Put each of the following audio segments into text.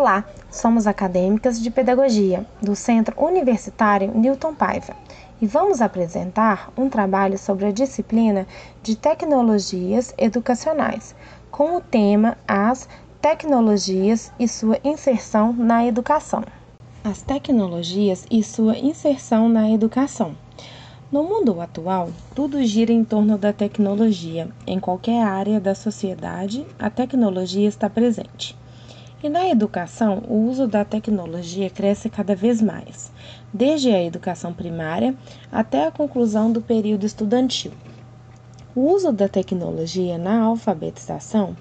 Olá, somos acadêmicas de pedagogia do Centro Universitário Newton Paiva e vamos apresentar um trabalho sobre a disciplina de tecnologias educacionais, com o tema As tecnologias e sua inserção na educação. As tecnologias e sua inserção na educação. No mundo atual, tudo gira em torno da tecnologia. Em qualquer área da sociedade, a tecnologia está presente. E na educação, o uso da tecnologia cresce cada vez mais, desde a educação primária até a conclusão do período estudantil. O uso da tecnologia na alfabetização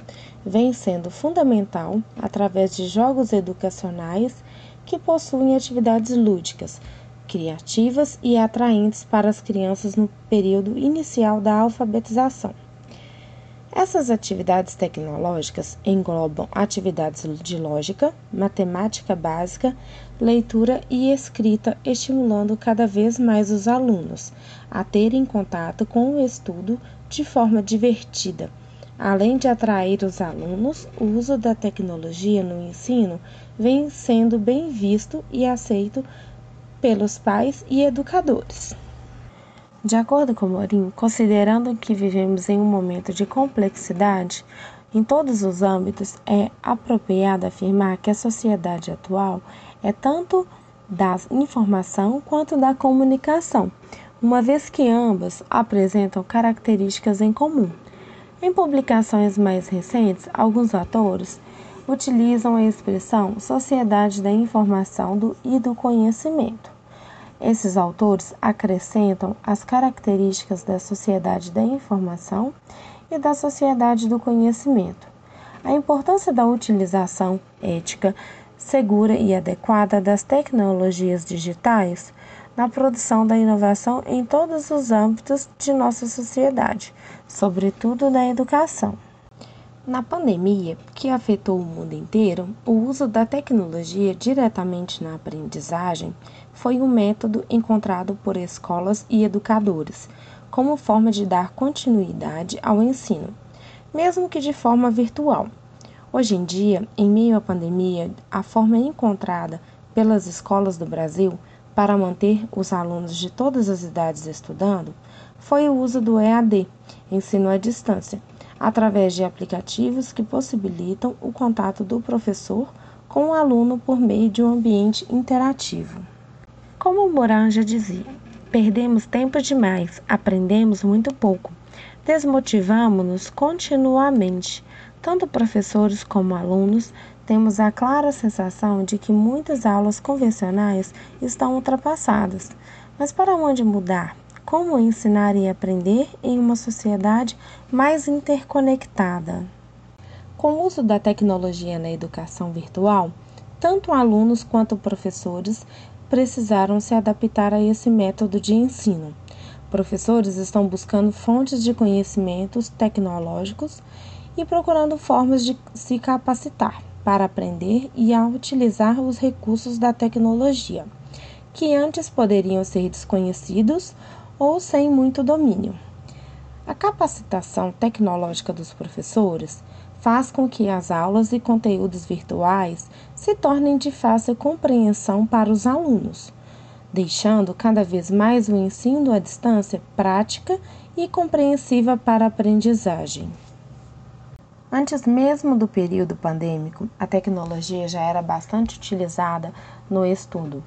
vem sendo fundamental através de jogos educacionais que possuem atividades lúdicas, criativas e atraentes para as crianças no período inicial da alfabetização. Essas atividades tecnológicas englobam atividades de lógica, matemática básica, leitura e escrita, estimulando cada vez mais os alunos a terem contato com o estudo de forma divertida. Além de atrair os alunos, o uso da tecnologia no ensino vem sendo bem visto e aceito pelos pais e educadores. De acordo com Morim, considerando que vivemos em um momento de complexidade em todos os âmbitos, é apropriado afirmar que a sociedade atual é tanto da informação quanto da comunicação, uma vez que ambas apresentam características em comum. Em publicações mais recentes, alguns autores utilizam a expressão sociedade da informação e do conhecimento esses autores acrescentam as características da sociedade da informação e da sociedade do conhecimento. A importância da utilização ética, segura e adequada das tecnologias digitais na produção da inovação em todos os âmbitos de nossa sociedade, sobretudo na educação. Na pandemia, que afetou o mundo inteiro, o uso da tecnologia diretamente na aprendizagem foi um método encontrado por escolas e educadores como forma de dar continuidade ao ensino, mesmo que de forma virtual. Hoje em dia, em meio à pandemia, a forma encontrada pelas escolas do Brasil para manter os alunos de todas as idades estudando foi o uso do EAD, ensino à distância através de aplicativos que possibilitam o contato do professor com o aluno por meio de um ambiente interativo. Como Moran já dizia, perdemos tempo demais, aprendemos muito pouco, desmotivamos-nos continuamente. Tanto professores como alunos temos a clara sensação de que muitas aulas convencionais estão ultrapassadas. Mas para onde mudar? Como ensinar e aprender em uma sociedade mais interconectada? Com o uso da tecnologia na educação virtual, tanto alunos quanto professores precisaram se adaptar a esse método de ensino. Professores estão buscando fontes de conhecimentos tecnológicos e procurando formas de se capacitar para aprender e a utilizar os recursos da tecnologia, que antes poderiam ser desconhecidos ou sem muito domínio. A capacitação tecnológica dos professores faz com que as aulas e conteúdos virtuais se tornem de fácil compreensão para os alunos, deixando cada vez mais o ensino à distância prática e compreensiva para a aprendizagem. Antes mesmo do período pandêmico, a tecnologia já era bastante utilizada no estudo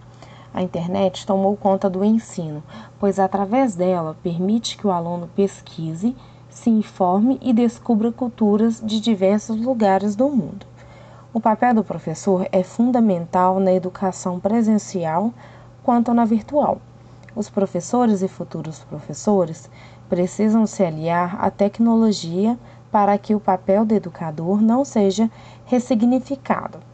a internet tomou conta do ensino, pois através dela permite que o aluno pesquise, se informe e descubra culturas de diversos lugares do mundo. O papel do professor é fundamental na educação presencial quanto na virtual. Os professores e futuros professores precisam se aliar à tecnologia para que o papel do educador não seja ressignificado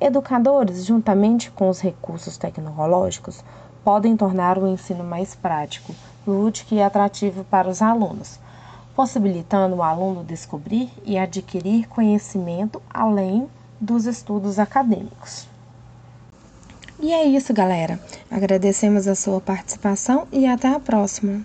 Educadores, juntamente com os recursos tecnológicos, podem tornar o ensino mais prático, lúdico e atrativo para os alunos, possibilitando o aluno descobrir e adquirir conhecimento além dos estudos acadêmicos. E é isso, galera. Agradecemos a sua participação e até a próxima.